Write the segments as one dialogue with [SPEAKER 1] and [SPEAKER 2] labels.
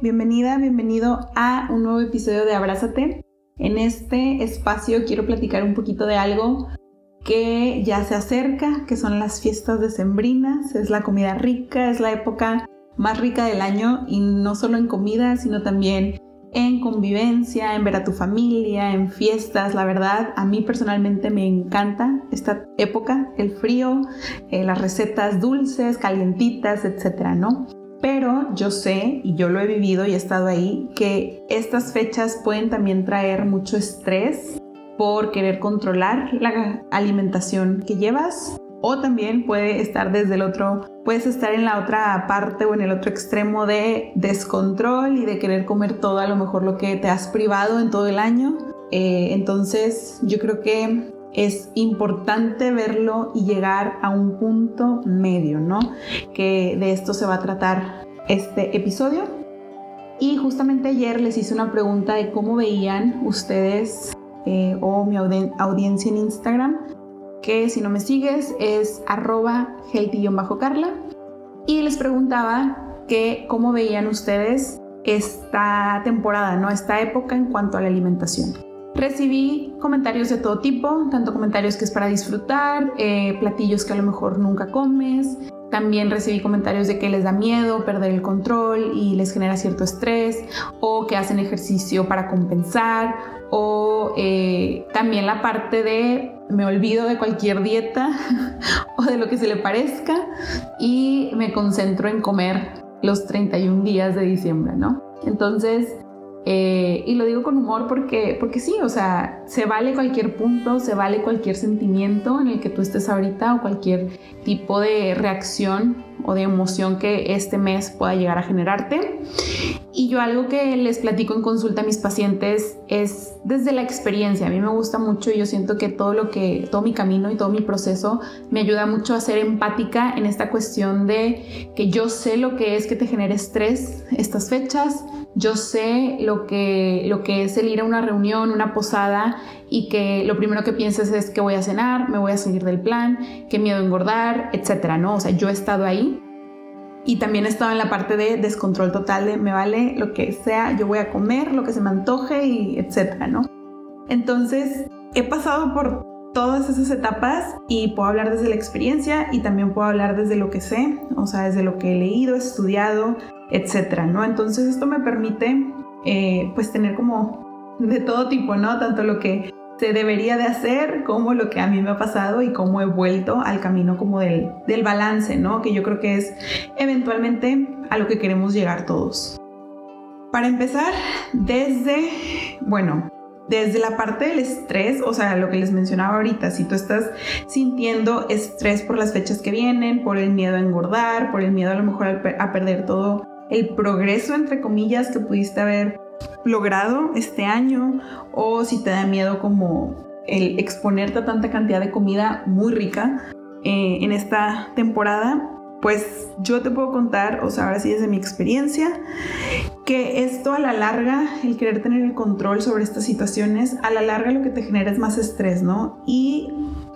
[SPEAKER 1] bienvenida, bienvenido a un nuevo episodio de Abrázate. En este espacio quiero platicar un poquito de algo que ya se acerca, que son las fiestas decembrinas, es la comida rica, es la época más rica del año y no solo en comida, sino también en convivencia, en ver a tu familia, en fiestas. La verdad, a mí personalmente me encanta esta época, el frío, eh, las recetas dulces, calientitas, etcétera, ¿no? Pero yo sé, y yo lo he vivido y he estado ahí, que estas fechas pueden también traer mucho estrés por querer controlar la alimentación que llevas o también puede estar desde el otro, puedes estar en la otra parte o en el otro extremo de descontrol y de querer comer todo a lo mejor lo que te has privado en todo el año. Eh, entonces yo creo que es importante verlo y llegar a un punto medio, ¿no? Que de esto se va a tratar este episodio. Y justamente ayer les hice una pregunta de cómo veían ustedes eh, o mi audiencia en Instagram que si no me sigues es arroba healthy-carla. Y les preguntaba que cómo veían ustedes esta temporada, ¿no? Esta época en cuanto a la alimentación. Recibí comentarios de todo tipo, tanto comentarios que es para disfrutar, eh, platillos que a lo mejor nunca comes. También recibí comentarios de que les da miedo perder el control y les genera cierto estrés, o que hacen ejercicio para compensar, o eh, también la parte de me olvido de cualquier dieta o de lo que se le parezca y me concentro en comer los 31 días de diciembre, ¿no? Entonces, eh, y lo digo con humor porque, porque sí, o sea, se vale cualquier punto, se vale cualquier sentimiento en el que tú estés ahorita o cualquier tipo de reacción o de emoción que este mes pueda llegar a generarte. Y yo algo que les platico en consulta a mis pacientes es desde la experiencia. A mí me gusta mucho y yo siento que todo lo que, todo mi camino y todo mi proceso me ayuda mucho a ser empática en esta cuestión de que yo sé lo que es que te genere estrés estas fechas, yo sé lo que, lo que es el ir a una reunión, una posada y que lo primero que piensas es que voy a cenar, me voy a salir del plan, qué miedo engordar, etcétera, ¿no? O sea, yo he estado ahí y también he estado en la parte de descontrol total de me vale lo que sea, yo voy a comer lo que se me antoje y etcétera, ¿no? Entonces, he pasado por todas esas etapas y puedo hablar desde la experiencia y también puedo hablar desde lo que sé, o sea, desde lo que he leído, estudiado, etcétera, ¿no? Entonces esto me permite eh, pues tener como de todo tipo, ¿no? Tanto lo que se debería de hacer como lo que a mí me ha pasado y cómo he vuelto al camino como del, del balance, ¿no? Que yo creo que es eventualmente a lo que queremos llegar todos. Para empezar, desde, bueno, desde la parte del estrés, o sea, lo que les mencionaba ahorita, si tú estás sintiendo estrés por las fechas que vienen, por el miedo a engordar, por el miedo a lo mejor a perder todo el progreso, entre comillas, que pudiste haber logrado este año, o si te da miedo como el exponerte a tanta cantidad de comida muy rica eh, en esta temporada, pues yo te puedo contar, o sea, ahora sí desde mi experiencia, que esto a la larga, el querer tener el control sobre estas situaciones, a la larga lo que te genera es más estrés, ¿no? Y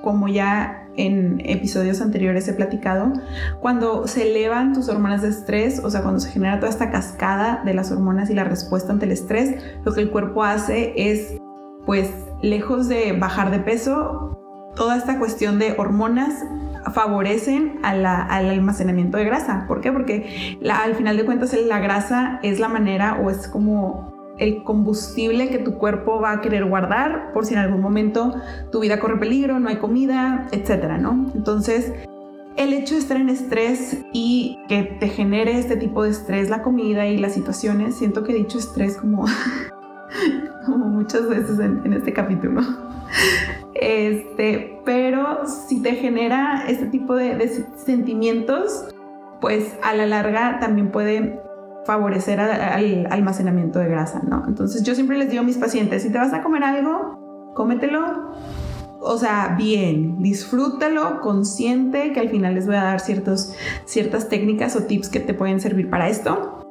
[SPEAKER 1] como ya en episodios anteriores he platicado, cuando se elevan tus hormonas de estrés, o sea, cuando se genera toda esta cascada de las hormonas y la respuesta ante el estrés, lo que el cuerpo hace es, pues, lejos de bajar de peso, toda esta cuestión de hormonas favorecen al almacenamiento de grasa. ¿Por qué? Porque al final de cuentas la grasa es la manera o es como el combustible que tu cuerpo va a querer guardar por si en algún momento tu vida corre peligro, no hay comida, etcétera, ¿no? Entonces, el hecho de estar en estrés y que te genere este tipo de estrés la comida y las situaciones, siento que he dicho estrés como, como muchas veces en, este capítulo. Este, pero si te genera este tipo de, de sentimientos, pues a la larga también puede favorecer al almacenamiento de grasa, ¿no? Entonces yo siempre les digo a mis pacientes, si te vas a comer algo, cómetelo, o sea, bien, disfrútalo, consciente, que al final les voy a dar ciertos, ciertas técnicas o tips que te pueden servir para esto.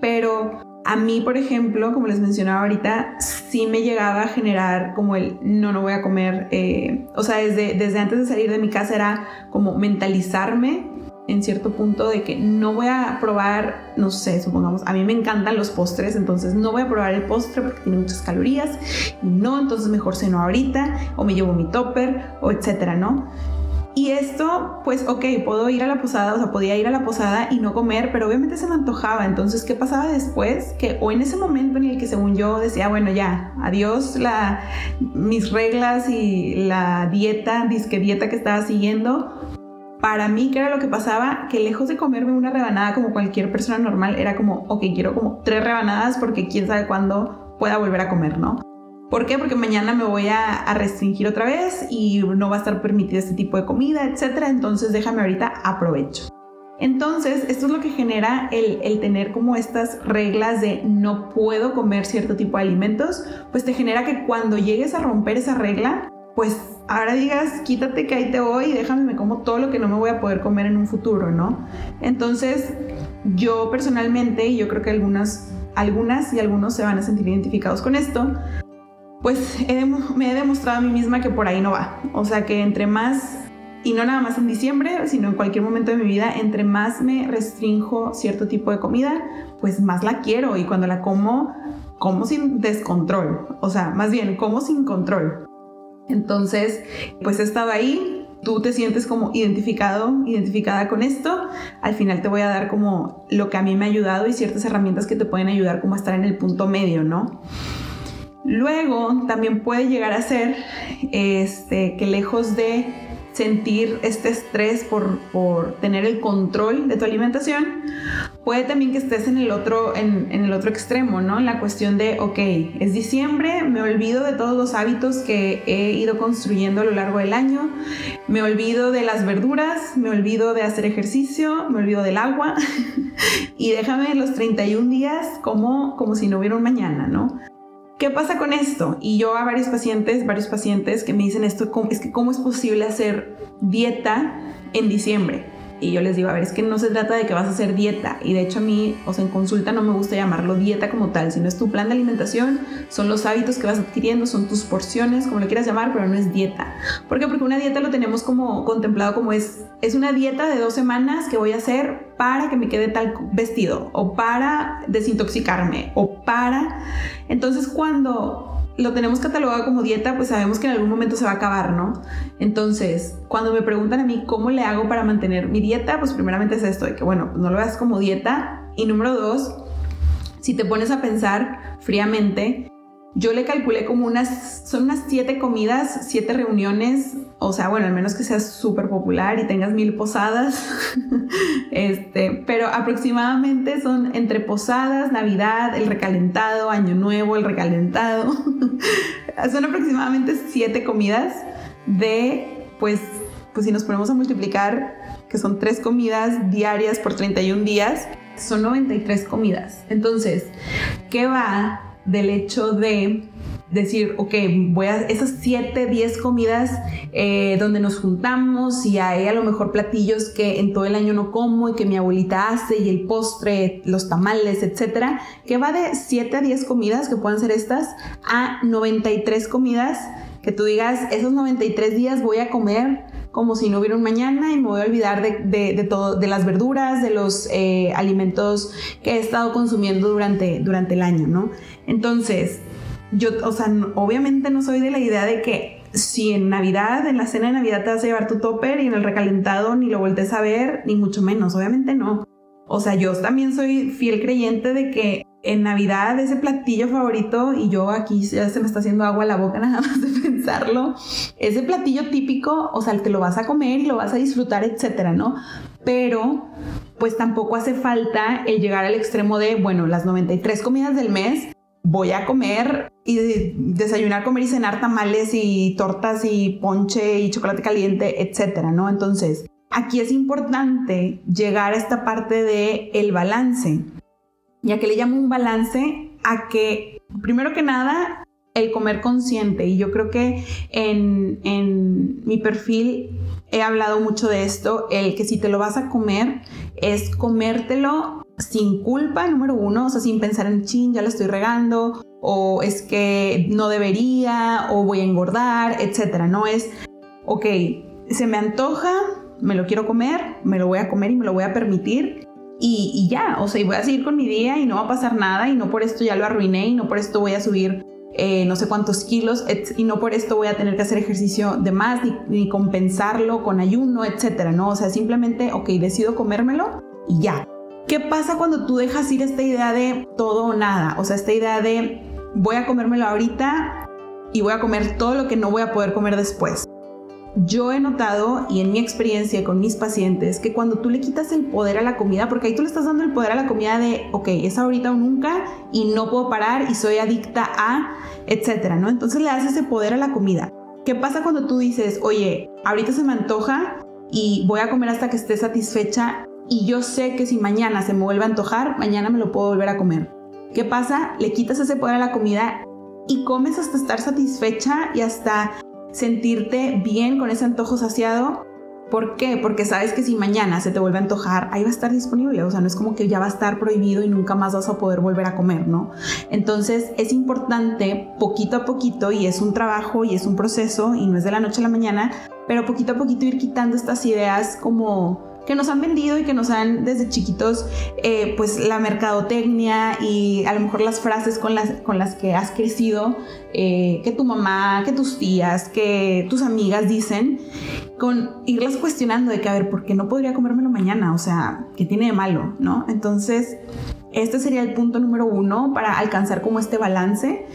[SPEAKER 1] Pero a mí, por ejemplo, como les mencionaba ahorita, sí me llegaba a generar como el no, no voy a comer. Eh, o sea, desde, desde antes de salir de mi casa era como mentalizarme en cierto punto de que no voy a probar, no sé, supongamos, a mí me encantan los postres, entonces no voy a probar el postre porque tiene muchas calorías, no, entonces mejor ceno ahorita, o me llevo mi topper, o etcétera, ¿no? Y esto, pues, ok, puedo ir a la posada, o sea, podía ir a la posada y no comer, pero obviamente se me antojaba. Entonces, ¿qué pasaba después? Que, o en ese momento en el que, según yo, decía, bueno, ya, adiós la, mis reglas y la dieta, disque dieta que estaba siguiendo. Para mí, ¿qué era lo que pasaba? Que lejos de comerme una rebanada como cualquier persona normal, era como, ok, quiero como tres rebanadas porque quién sabe cuándo pueda volver a comer, ¿no? ¿Por qué? Porque mañana me voy a, restringir otra vez y no va a estar permitido este tipo de comida, etc. Entonces déjame ahorita aprovecho. Entonces, esto es lo que genera el, tener como estas reglas de no puedo comer cierto tipo de alimentos, pues te genera que cuando llegues a romper esa regla, pues ahora digas, quítate que ahí te voy y déjame me como todo lo que no me voy a poder comer en un futuro, ¿no? Entonces, yo personalmente, y yo creo que algunas, algunas y algunos se van a sentir identificados con esto, pues me he demostrado a mí misma que por ahí no va. O sea que entre más, y no nada más en diciembre, sino en cualquier momento de mi vida, entre más me restringo cierto tipo de comida, pues más la quiero y cuando la como, como sin descontrol. O sea, más bien, como sin control. Entonces, pues he estado ahí, tú te sientes como identificado, identificada con esto, al final te voy a dar como lo que a mí me ha ayudado y ciertas herramientas que te pueden ayudar como a estar en el punto medio, ¿no? Luego también puede llegar a ser este, que lejos de sentir este estrés por, tener el control de tu alimentación, puede también que estés en el otro, en, en, el otro extremo, ¿no? En la cuestión de, ok, es diciembre, me olvido de todos los hábitos que he ido construyendo a lo largo del año, me olvido de las verduras, me olvido de hacer ejercicio, me olvido del agua y déjame los 31 días como, como si no hubiera un mañana, ¿no? ¿Qué pasa con esto? Y yo a varios pacientes, varios pacientes que me dicen esto, es que cómo es posible hacer dieta en diciembre. Y yo les digo, a ver, es que no se trata de que vas a hacer dieta. Y de hecho a mí, o sea, en consulta no me gusta llamarlo dieta como tal, sino es tu plan de alimentación, son los hábitos que vas adquiriendo, son tus porciones, como lo quieras llamar, pero no es dieta. ¿Por qué? Porque una dieta lo tenemos como contemplado como es, es una dieta de dos semanas que voy a hacer para que me quede tal vestido, o para desintoxicarme, o para... Entonces cuando lo tenemos catalogado como dieta, pues sabemos que en algún momento se va a acabar, ¿no? Entonces, cuando me preguntan a mí cómo le hago para mantener mi dieta, pues primeramente es esto, de que bueno, no lo veas como dieta. Y número dos, si te pones a pensar fríamente, yo le calculé como unas, son unas siete comidas, siete reuniones, o sea, bueno, al menos que seas súper popular y tengas mil posadas, este, pero aproximadamente son entre posadas, Navidad, el recalentado, Año Nuevo, el recalentado, son aproximadamente siete comidas de, pues, pues si nos ponemos a multiplicar, que son tres comidas diarias por 31 días, son 93 comidas. Entonces, ¿qué va del hecho de decir, ok, voy a esas 7, 10 comidas eh, donde nos juntamos y hay a lo mejor platillos que en todo el año no como y que mi abuelita hace y el postre, los tamales, etcétera, que va de 7 a 10 comidas que puedan ser estas a 93 comidas que tú digas, esos 93 días voy a comer como si no hubiera un mañana y me voy a olvidar de, todo, de las verduras, de los eh, alimentos que he estado consumiendo durante, durante el año, ¿no? Entonces, yo, o sea, obviamente no soy de la idea de que si en Navidad, en la cena de Navidad te vas a llevar tu topper y en el recalentado ni lo voltees a ver, ni mucho menos, obviamente no. O sea, yo también soy fiel creyente de que en Navidad ese platillo favorito, y yo aquí ya se me está haciendo agua a la boca nada más de pensarlo, ese platillo típico, o sea, que lo vas a comer y lo vas a disfrutar, etcétera, ¿no? Pero, pues tampoco hace falta el llegar al extremo de, bueno, las 93 comidas del mes, voy a comer y desayunar, comer y cenar tamales y tortas y ponche y chocolate caliente, etcétera, ¿no? Entonces, aquí es importante llegar a esta parte de el balance ¿Y a qué le llamo un balance? A que, primero que nada, el comer consciente. Y yo creo que en, en, mi perfil he hablado mucho de esto, el que si te lo vas a comer es comértelo sin culpa, número uno, o sea, sin pensar en chin, ya lo estoy regando, o es que no debería, o voy a engordar, etcétera. No es, ok, se me antoja, me lo quiero comer, me lo voy a comer y me lo voy a permitir. Y, ya, o sea, y voy a seguir con mi día y no va a pasar nada y no por esto ya lo arruiné y no por esto voy a subir eh, no sé cuántos kilos y no por esto voy a tener que hacer ejercicio de más ni, ni, compensarlo con ayuno, etcétera, ¿no? O sea, simplemente, ok, decido comérmelo y ya. ¿Qué pasa cuando tú dejas ir esta idea de todo o nada? O sea, esta idea de voy a comérmelo ahorita y voy a comer todo lo que no voy a poder comer después. Yo he notado, y en mi experiencia con mis pacientes, que cuando tú le quitas el poder a la comida, porque ahí tú le estás dando el poder a la comida de, ok, es ahorita o nunca y no puedo parar y soy adicta a, etcétera, ¿no? Entonces le das ese poder a la comida. ¿Qué pasa cuando tú dices, oye, ahorita se me antoja y voy a comer hasta que esté satisfecha y yo sé que si mañana se me vuelve a antojar, mañana me lo puedo volver a comer? ¿Qué pasa? Le quitas ese poder a la comida y comes hasta estar satisfecha y hasta sentirte bien con ese antojo saciado. ¿Por qué? Porque sabes que si mañana se te vuelve a antojar, ahí va a estar disponible. O sea, no es como que ya va a estar prohibido y nunca más vas a poder volver a comer, ¿no? Entonces es importante poquito a poquito, y es un trabajo y es un proceso, y no es de la noche a la mañana, pero poquito a poquito ir quitando estas ideas como que nos han vendido y que nos han desde chiquitos, eh, pues la mercadotecnia y a lo mejor las frases con las, con las que has crecido, eh, que tu mamá, que tus tías, que tus amigas dicen, con irlas cuestionando de que, a ver, ¿por qué no podría comérmelo mañana? O sea, ¿qué tiene de malo? ¿No? Entonces, este sería el punto número uno para alcanzar como este balance.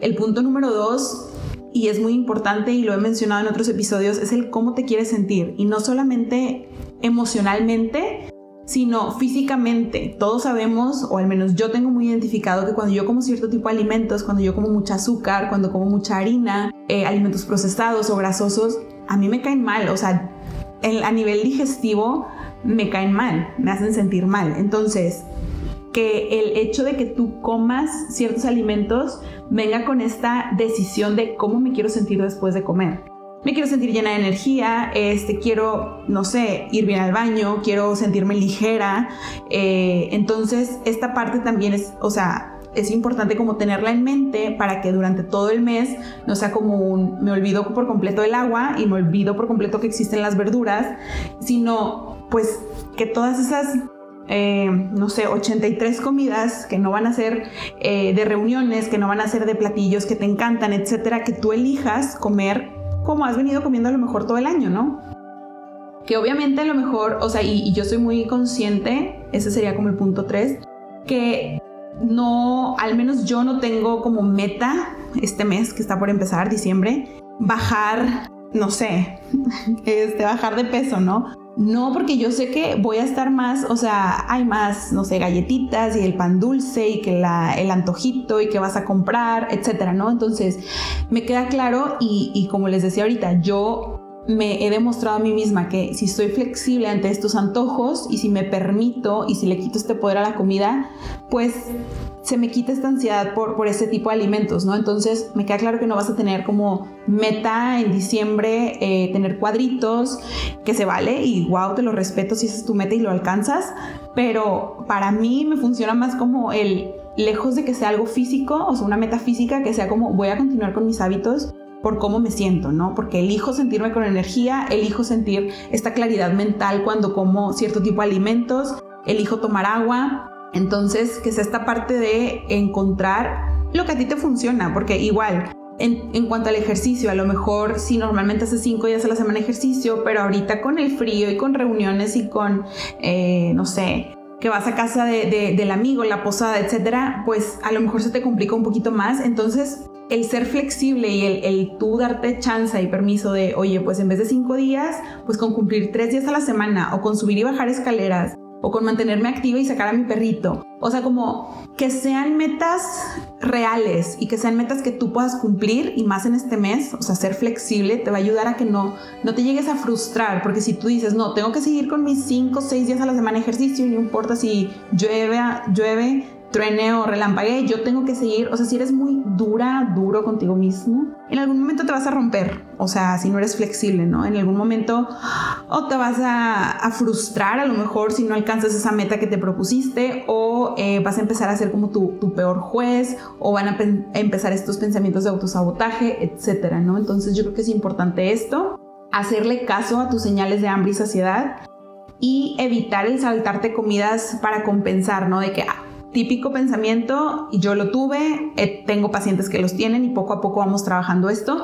[SPEAKER 1] El punto número dos y es muy importante y lo he mencionado en otros episodios, es el cómo te quieres sentir y no solamente emocionalmente, sino físicamente. Todos sabemos, o al menos yo tengo muy identificado, que cuando yo como cierto tipo de alimentos, cuando yo como mucha azúcar, cuando como mucha harina, eh, alimentos procesados o grasosos, a mí me caen mal. O sea, a nivel digestivo me caen mal, me hacen sentir mal. Entonces, que el hecho de que tú comas ciertos alimentos venga con esta decisión de cómo me quiero sentir después de comer me quiero sentir llena de energía, este, quiero, no sé, ir bien al baño, quiero sentirme ligera. Eh, entonces, esta parte también es, o sea, es importante como tenerla en mente para que durante todo el mes no sea como un me olvido por completo del agua y me olvido por completo que existen las verduras, sino pues que todas esas eh, no sé, 83 comidas que no van a ser eh, de reuniones, que no van a ser de platillos que te encantan, etcétera, que tú elijas comer como has venido comiendo a lo mejor todo el año, ¿no? Que obviamente a lo mejor, o sea, y, yo soy muy consciente, ese sería como el punto 3, que no, al menos yo no tengo como meta este mes que está por empezar, diciembre, bajar, no sé, este, bajar de peso, ¿no? No, porque yo sé que voy a estar más, o sea, hay más, no sé, galletitas y el pan dulce y que la, el antojito y que vas a comprar, etcétera, ¿no? Entonces, me queda claro y, y como les decía ahorita, yo me he demostrado a mí misma que si soy flexible ante estos antojos y si me permito y si le quito este poder a la comida, pues se me quita esta ansiedad por, por este tipo de alimentos, ¿no? Entonces me queda claro que no vas a tener como meta en diciembre eh, tener cuadritos, que se vale y wow, te lo respeto si esa es tu meta y lo alcanzas, pero para mí me funciona más como el lejos de que sea algo físico, o sea, una meta física, que sea como voy a continuar con mis hábitos por cómo me siento, ¿no? Porque elijo sentirme con energía, elijo sentir esta claridad mental cuando como cierto tipo de alimentos, elijo tomar agua, entonces, que es esta parte de encontrar lo que a ti te funciona, porque igual, en, cuanto al ejercicio, a lo mejor si normalmente hace cinco días a la semana ejercicio, pero ahorita con el frío y con reuniones y con, eh, no sé, que vas a casa del amigo, la posada, etcétera, pues a lo mejor se te complica un poquito más. Entonces, el ser flexible y el, el, tú darte chance y permiso de, oye, pues en vez de cinco días, pues con cumplir tres días a la semana o con subir y bajar escaleras o con mantenerme activa y sacar a mi perrito. O sea, como que sean metas reales y que sean metas que tú puedas cumplir y más en este mes, o sea, ser flexible te va a ayudar a que no, no te llegues a frustrar, porque si tú dices, no, tengo que seguir con mis 5 o 6 días a la semana ejercicio, no importa si llueve, llueve, truene o relampague, yo tengo que seguir, o sea, si eres muy dura, duro contigo mismo, en algún momento te vas a romper, o sea, si no eres flexible, ¿no? En algún momento o te vas a, frustrar a lo mejor si no alcanzas esa meta que te propusiste o eh, vas a empezar a ser como tu, tu peor juez o van a, empezar estos pensamientos de autosabotaje, etcétera, ¿no? Entonces yo creo que es importante esto. hacerle caso a tus señales de hambre y saciedad y evitar el saltarte comidas para compensar, ¿no? De que ah, típico pensamiento, y yo lo tuve, eh, tengo pacientes que los tienen y poco a poco vamos trabajando esto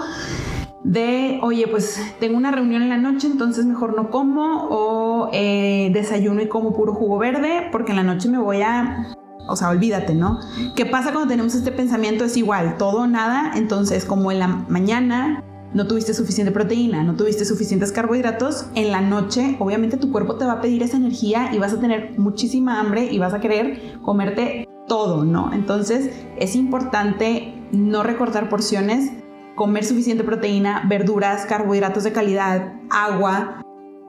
[SPEAKER 1] de, oye, pues tengo una reunión en la noche, entonces mejor no como, o eh, desayuno y como puro jugo verde, porque en la noche me voy a... O sea, olvídate, ¿no? ¿Qué pasa cuando tenemos este pensamiento? Es igual, todo o nada, entonces como en la mañana no tuviste suficiente proteína, no tuviste suficientes carbohidratos, en la noche obviamente tu cuerpo te va a pedir esa energía y vas a tener muchísima hambre y vas a querer comerte todo, ¿no? Entonces es importante no recortar porciones, comer suficiente proteína, verduras, carbohidratos de calidad, agua,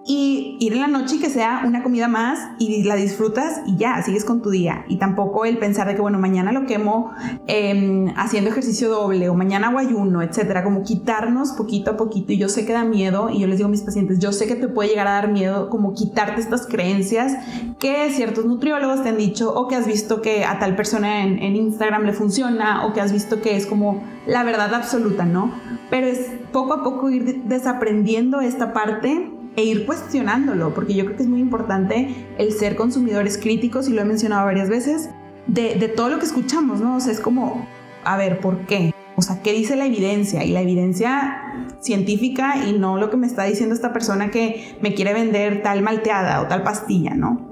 [SPEAKER 1] y ir en la noche y que sea una comida más y la disfrutas y ya, sigues con tu día. Y tampoco el pensar de que, bueno, mañana lo quemo em, haciendo ejercicio doble o mañana hago ayuno, etcétera. Como quitarnos poquito a poquito. Y yo sé que da miedo, y yo les digo a mis pacientes, yo sé que te puede llegar a dar miedo como quitarte estas creencias que ciertos nutriólogos te han dicho o que has visto que a tal persona en, en Instagram le funciona o que has visto que es como la verdad absoluta, ¿no? Pero es poco a poco ir desaprendiendo esta parte e ir cuestionándolo, porque yo creo que es muy importante el ser consumidores críticos, y lo he mencionado varias veces, de, todo lo que escuchamos, ¿no? O sea, es como, a ver, ¿por qué? O sea, ¿qué dice la evidencia? Y la evidencia científica y no lo que me está diciendo esta persona que me quiere vender tal malteada o tal pastilla, ¿no?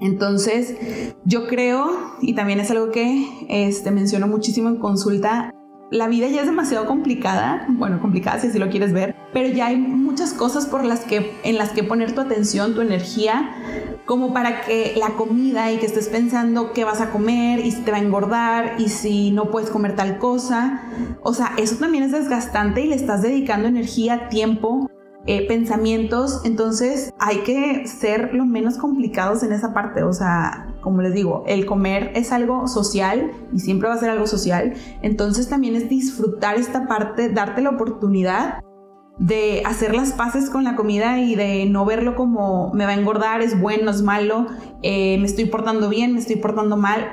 [SPEAKER 1] Entonces, yo creo, y también es algo que este, menciono muchísimo en consulta, la vida ya es demasiado complicada, bueno, complicada si así lo quieres ver, pero ya hay muchas cosas por las que, en las que poner tu atención, tu energía, como para que la comida y que estés pensando qué vas a comer y si te va a engordar y si no puedes comer tal cosa. O sea, eso también es desgastante y le estás dedicando energía, tiempo eh, pensamientos, entonces hay que ser lo menos complicados en esa parte, o sea, como les digo, el comer es algo social y siempre va a ser algo social, entonces también es disfrutar esta parte, darte la oportunidad de hacer las paces con la comida y de no verlo como me va a engordar, es bueno, es malo, eh, me estoy portando bien, me estoy portando mal.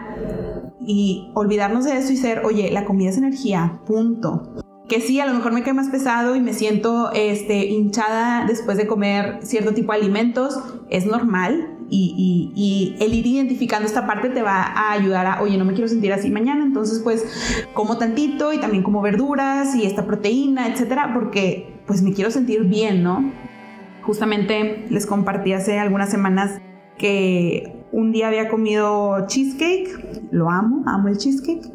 [SPEAKER 1] Y olvidarnos de eso y ser, oye, la comida es energía, punto que sí, a lo mejor me cae más pesado y me siento este, hinchada después de comer cierto tipo de alimentos, es normal. Y, y, el ir identificando esta parte te va a ayudar a, oye, no me quiero sentir así mañana, entonces pues como tantito y también como verduras y esta proteína, etcétera, porque pues me quiero sentir bien, ¿no? Justamente les compartí hace algunas semanas que un día había comido cheesecake, lo amo, amo el cheesecake,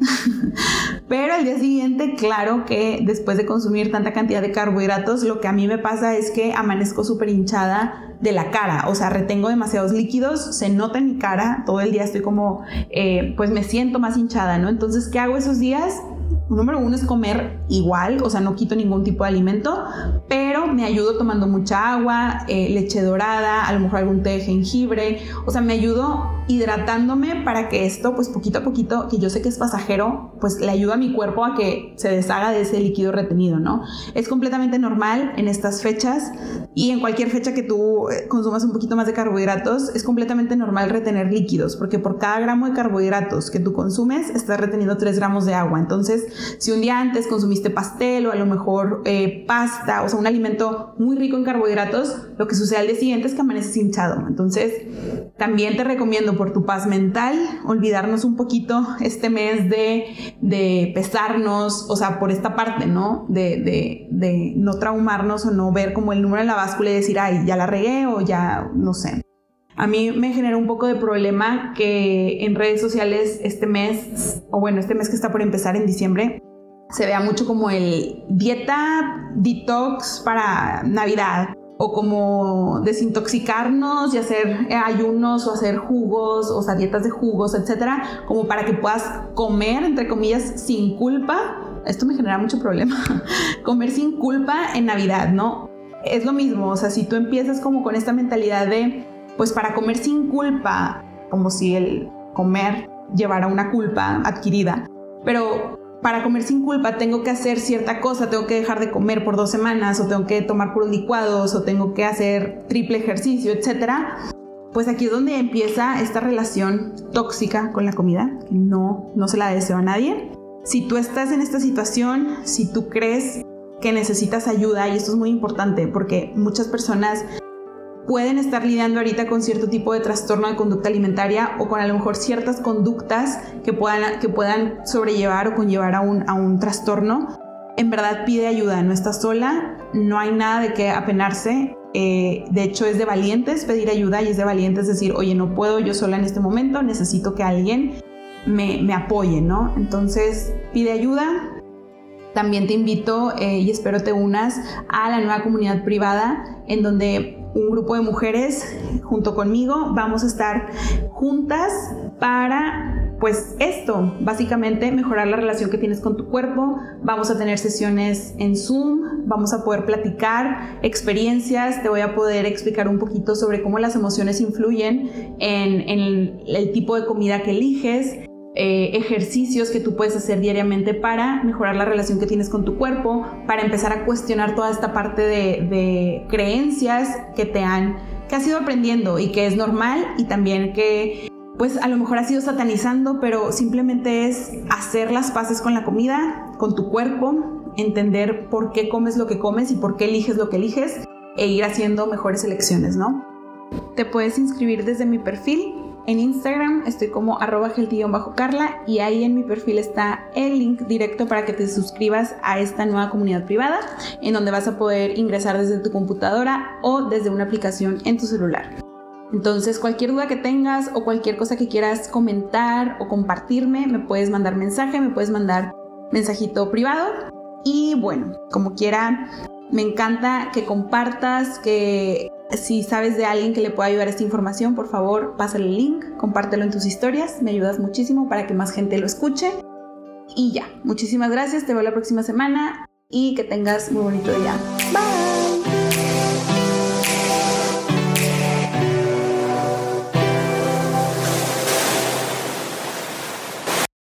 [SPEAKER 1] pero al día siguiente, claro que después de consumir tanta cantidad de carbohidratos, lo que a mí me pasa es que amanezco súper hinchada de la cara, o sea, retengo demasiados líquidos, se nota en mi cara, todo el día estoy como, eh, pues me siento más hinchada, ¿no? Entonces, ¿qué hago esos días? Número uno es comer igual, o sea, no quito ningún tipo de alimento, pero me ayudo tomando mucha agua, eh, leche dorada, a lo mejor algún té de jengibre, o sea, me ayudo hidratándome para que esto, pues poquito a poquito, que yo sé que es pasajero, pues le ayuda a mi cuerpo a que se deshaga de ese líquido retenido, ¿no? Es completamente normal en estas fechas y en cualquier fecha que tú eh, consumas un poquito más de carbohidratos, es completamente normal retener líquidos, porque por cada gramo de carbohidratos que tú consumes, estás reteniendo 3 gramos de agua. Entonces, si un día antes consumiste pastel o a lo mejor eh, pasta, o sea, un alimento muy rico en carbohidratos, lo que sucede al día siguiente es que amaneces hinchado. Entonces, también te recomiendo por tu paz mental olvidarnos un poquito este mes de, de pesarnos, o sea, por esta parte, ¿no? De, de, de no traumarnos o no ver como el número en la báscula y decir, ay, ya la regué o ya, no sé. A mí me genera un poco de problema que en redes sociales este mes, o bueno, este mes que está por empezar en diciembre, se vea mucho como el dieta detox para Navidad o como desintoxicarnos y hacer ayunos o hacer jugos, o sea, dietas de jugos, etcétera, como para que puedas comer, entre comillas, sin culpa. Esto me genera mucho problema. comer sin culpa en Navidad, ¿no? Es lo mismo, o sea, si tú empiezas como con esta mentalidad de pues para comer sin culpa, como si el comer llevara una culpa adquirida, pero para comer sin culpa tengo que hacer cierta cosa, tengo que dejar de comer por dos semanas, o tengo que tomar puros licuados, o tengo que hacer triple ejercicio, etcétera. Pues aquí es donde empieza esta relación tóxica con la comida, que no, no se la deseo a nadie. Si tú estás en esta situación, si tú crees que necesitas ayuda y esto es muy importante porque muchas personas pueden estar lidiando ahorita con cierto tipo de trastorno de conducta alimentaria o con a lo mejor ciertas conductas que puedan, que puedan sobrellevar o conllevar a un, a un trastorno. En verdad pide ayuda, no estás sola, no hay nada de qué apenarse. Eh, de hecho, es de valientes pedir ayuda y es de valientes decir, oye, no puedo yo sola en este momento, necesito que alguien me, me apoye, ¿no? Entonces, pide ayuda, también te invito eh, y espero te unas a la nueva comunidad privada en donde un grupo de mujeres junto conmigo. Vamos a estar juntas para pues esto, básicamente mejorar la relación que tienes con tu cuerpo, vamos a tener sesiones en Zoom, vamos a poder platicar experiencias, te voy a poder explicar un poquito sobre cómo las emociones influyen en, en el tipo de comida que eliges, eh, ejercicios que tú puedes hacer diariamente para mejorar la relación que tienes con tu cuerpo, para empezar a cuestionar toda esta parte de, creencias que te han, que has ido aprendiendo y que es normal y también que pues a lo mejor has ido satanizando, pero simplemente es hacer las paces con la comida, con tu cuerpo, entender por qué comes lo que comes y por qué eliges lo que eliges e ir haciendo mejores elecciones, ¿no? Te puedes inscribir desde mi perfil en Instagram estoy como arroba bajo carla y ahí en mi perfil está el link directo para que te suscribas a esta nueva comunidad privada en donde vas a poder ingresar desde tu computadora o desde una aplicación en tu celular. Entonces cualquier duda que tengas o cualquier cosa que quieras comentar o compartirme, me puedes mandar mensaje, me puedes mandar mensajito privado. Y bueno, como quiera, me encanta que compartas, que si sabes de alguien que le pueda ayudar esta información, por favor, pásale el link, compártelo en tus historias, me ayudas muchísimo para que más gente lo escuche. Y ya, muchísimas gracias, te veo la próxima semana y que tengas muy bonito día. Bye.